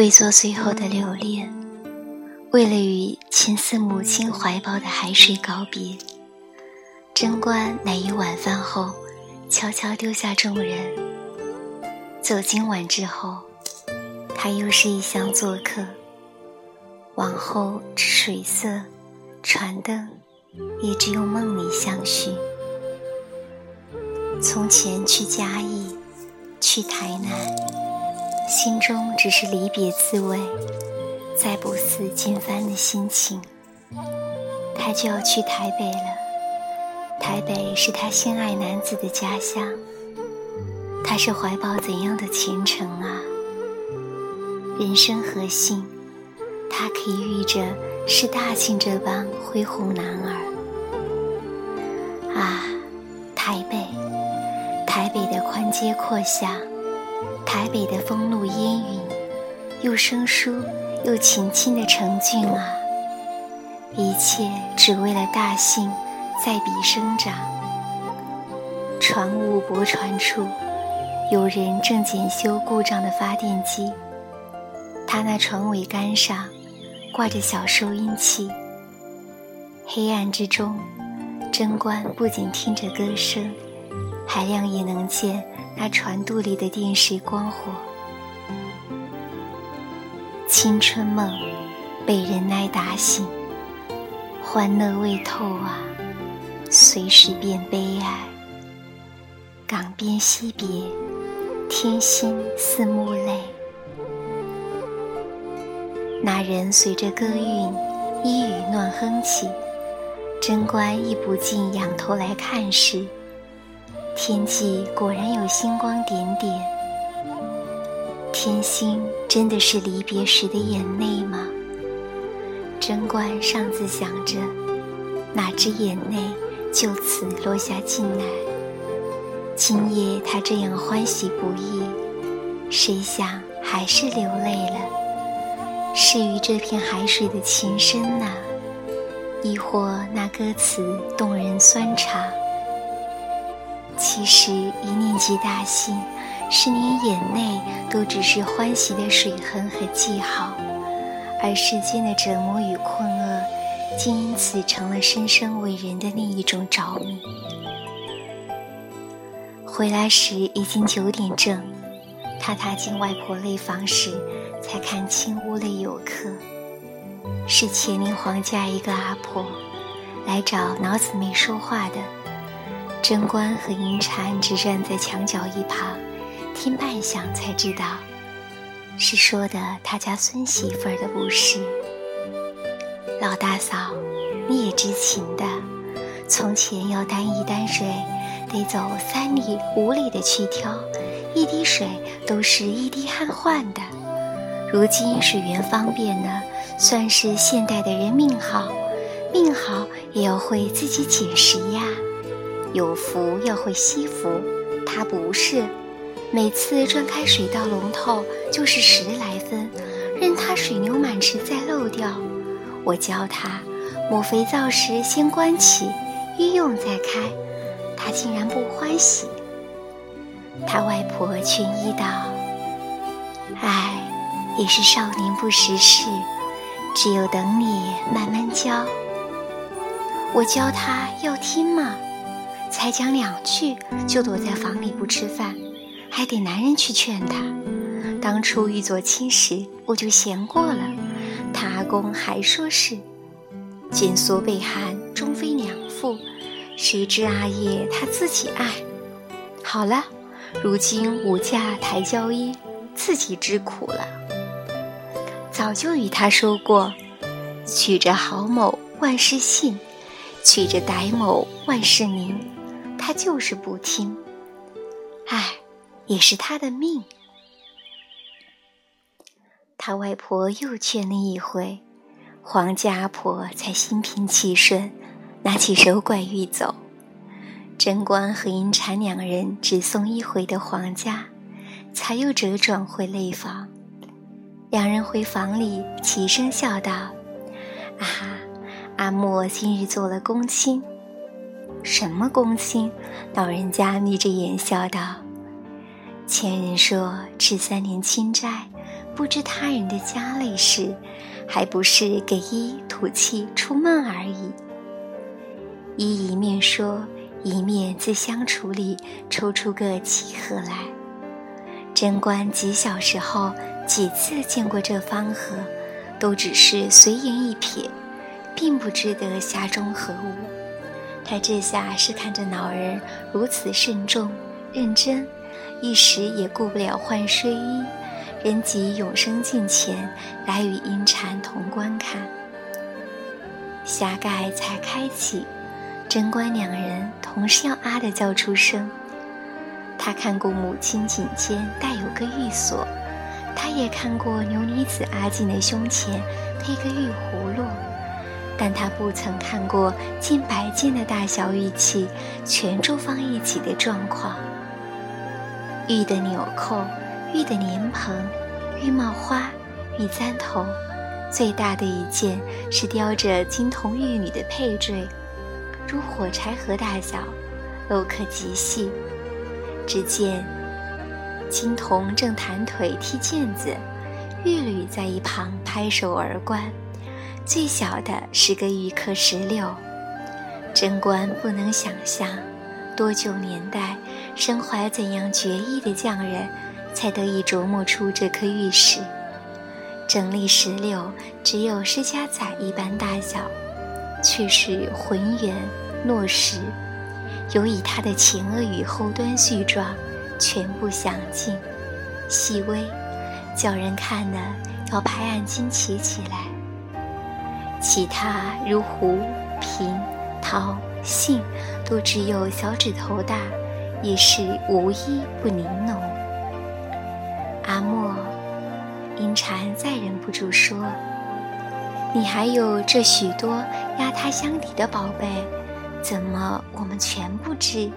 为做最后的留恋，为了与亲似母亲怀抱的海水告别，贞观乃于晚饭后悄悄丢下众人，走今晚之后，他又是一厢做客。往后之水色、船灯，也只有梦里相续。从前去嘉义，去台南，心中只是离别滋味，再不似今番的心情。他就要去台北了，台北是他心爱男子的家乡。他是怀抱怎样的前程啊？人生何幸，他可以遇着是大庆这般恢宏男儿啊！台北。台北的宽街阔巷，台北的风露烟云，又生疏又情亲的城郡啊！一切只为了大兴在彼生长。船坞泊船处，有人正检修故障的发电机。他那船桅杆上挂着小收音器。黑暗之中，贞观不仅听着歌声。还亮也能见那船肚里的电视光火，青春梦被人来打醒，欢乐未透啊，随时变悲哀。港边惜别，天心似暮泪。那人随着歌韵，一语乱哼起，贞观亦不禁仰头来看时。天际果然有星光点点，天星真的是离别时的眼泪吗？贞观尚自想着，哪知眼泪就此落下进来。今夜他这样欢喜不已，谁想还是流泪了？是于这片海水的情深呢，亦或那歌词动人酸茶？其实一念及大幸，是连眼泪都只是欢喜的水痕和记号，而世间的折磨与困厄，竟因此成了深深为人的另一种着迷。回来时已经九点正，他踏进外婆内房时，才看清屋内有客，是乾陵皇家一个阿婆，来找脑子没说话的。贞观和银蟾只站在墙角一旁，听半晌才知道，是说的他家孙媳妇儿的故事。老大嫂，你也知情的，从前要担一担水，得走三里五里的去挑，一滴水都是一滴汗换的。如今水源方便了，算是现代的人命好，命好也要会自己捡拾呀。有福要会惜福，他不是，每次转开水道龙头就是十来分，任他水流满池再漏掉。我教他抹肥皂时先关起，一用再开，他竟然不欢喜。他外婆劝一道：“唉，也是少年不识事，只有等你慢慢教。我教他要听吗？”才讲两句，就躲在房里不吃饭，还得男人去劝他。当初欲做亲时，我就嫌过了。他阿公还说是锦缩被寒，终非良妇。谁知阿叶他自己爱。好了，如今五嫁抬娇衣，自己知苦了。早就与他说过，娶着郝某万事兴，娶着歹某万事宁。他就是不听，唉，也是他的命。他外婆又劝了一回，黄家阿婆才心平气顺，拿起手拐欲走。贞观和银蟾两人只送一回的黄家，才又折转回内房。两人回房里，齐声笑道：“啊，阿莫今日做了公亲。”什么公亲？老人家眯着眼笑道：“前人说，吃三年清斋，不知他人的家累事，还不是给一吐气出闷而已。一一面说，一面自香橱里抽出个漆盒来。贞观极小时候几次见过这方盒，都只是随眼一瞥，并不知得匣中何物。他这下是看着老人如此慎重认真，一时也顾不了换睡衣，人即永生近前来与阴禅同观看。匣盖才开启。贞观两人同时要啊的叫出声。他看过母亲颈间带有个玉锁，他也看过牛女子阿锦的胸前配个玉葫芦，但他不曾看过近百件的大小玉器全住放一起的状况。玉的纽扣、玉的莲蓬、玉帽花、玉簪头，最大的一件是雕着金童玉女的佩坠。如火柴盒大小，镂刻极细。只见金童正弹腿踢毽子，玉女在一旁拍手而观。最小的是个玉刻石榴。贞观不能想象，多久年代，身怀怎样绝艺的匠人，才得以琢磨出这颗玉石。整粒石榴只有施家仔一般大小。却是浑圆糯实，尤以它的前额与后端絮状全部详尽、细微，叫人看了要拍案惊奇起来。其他如胡、平、桃、杏，都只有小指头大，也是无一不玲珑。阿莫，银蝉再忍不住说。你还有这许多压他箱底的宝贝，怎么我们全不知？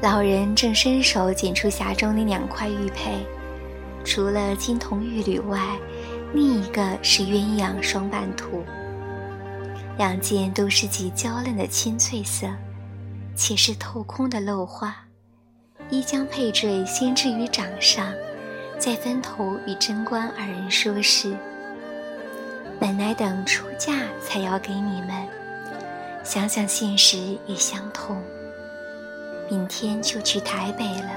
老人正伸手捡出匣中的两块玉佩，除了金童玉女外，另一个是鸳鸯双瓣图。两件都是极娇嫩的青翠色，且是透空的镂花。一将佩坠先置于掌上，再分头与贞观二人说事。本来等出嫁才要给你们，想想现实也相同。明天就去台北了，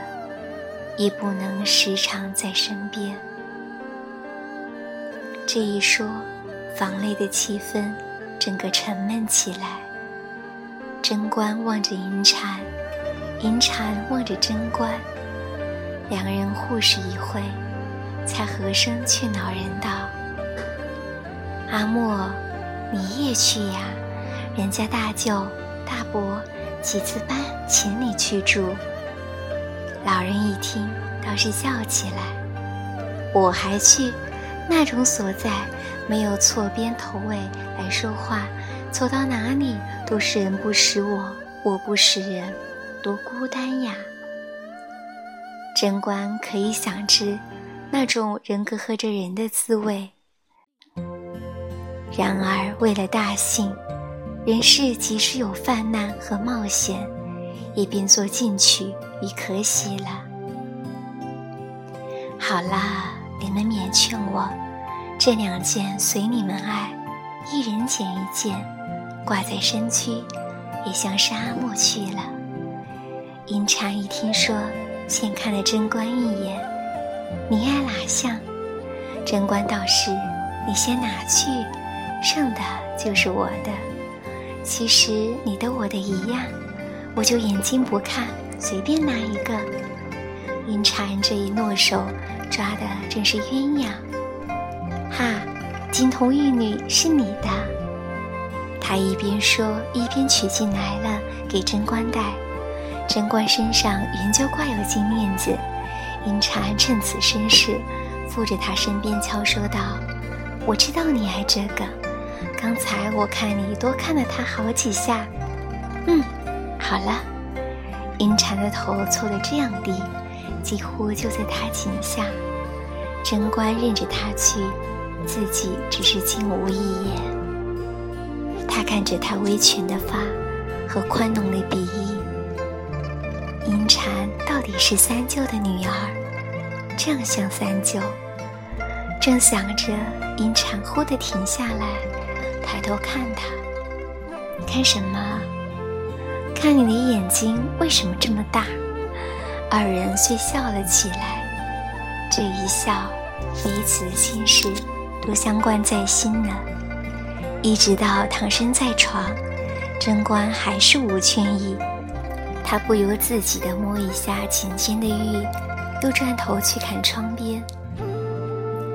也不能时常在身边。这一说，房内的气氛整个沉闷起来。贞观望着银蝉，银蝉望着贞观，两人互视一会，才和声劝老人道。阿莫，你也去呀？人家大舅、大伯几次搬请你去住。老人一听，倒是笑起来。我还去？那种所在，没有错边头尾来说话，走到哪里都是人不识我，我不识人，多孤单呀！贞观可以想知，那种人隔阂着人的滋味。然而，为了大幸，人世即使有泛滥和冒险，也便做进取与可喜了。好啦，你们免劝我，这两件随你们爱，一人捡一件，挂在身躯，也像沙漠去了。阴蝉一听说，先看了贞观一眼：“你爱哪项？”贞观道是：“你先拿去。”剩的就是我的，其实你的我的一样，我就眼睛不看，随便拿一个。阴蝉这一诺手，抓的正是鸳鸯。哈，金童玉女是你的。他一边说，一边取进来了，给贞观戴。贞观身上原就挂有金链子，阴蝉趁此身势，附着他身边悄说道：“我知道你爱这个。”刚才我看你多看了他好几下，嗯，好了。阴蝉的头凑得这样低，几乎就在他颈下。贞观任着他去，自己只是惊无一言。他看着他微蜷的发和宽浓的鼻翼，银蝉到底是三舅的女儿，这样像三舅。正想着，银蝉忽地停下来，抬头看他，看什么？看你的眼睛为什么这么大？二人遂笑了起来，这一笑，彼此的心事都相关在心呢。一直到躺身在床，贞观还是无倦意，他不由自己的摸一下颈间的玉，又转头去看窗边，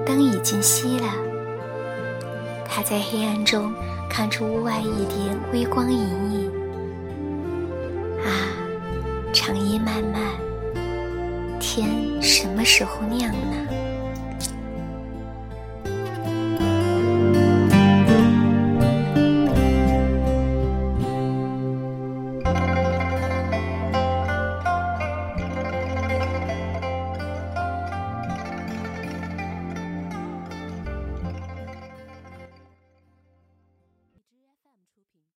灯已经熄了，他在黑暗中看出屋外一点微光隐隐。时候亮呢？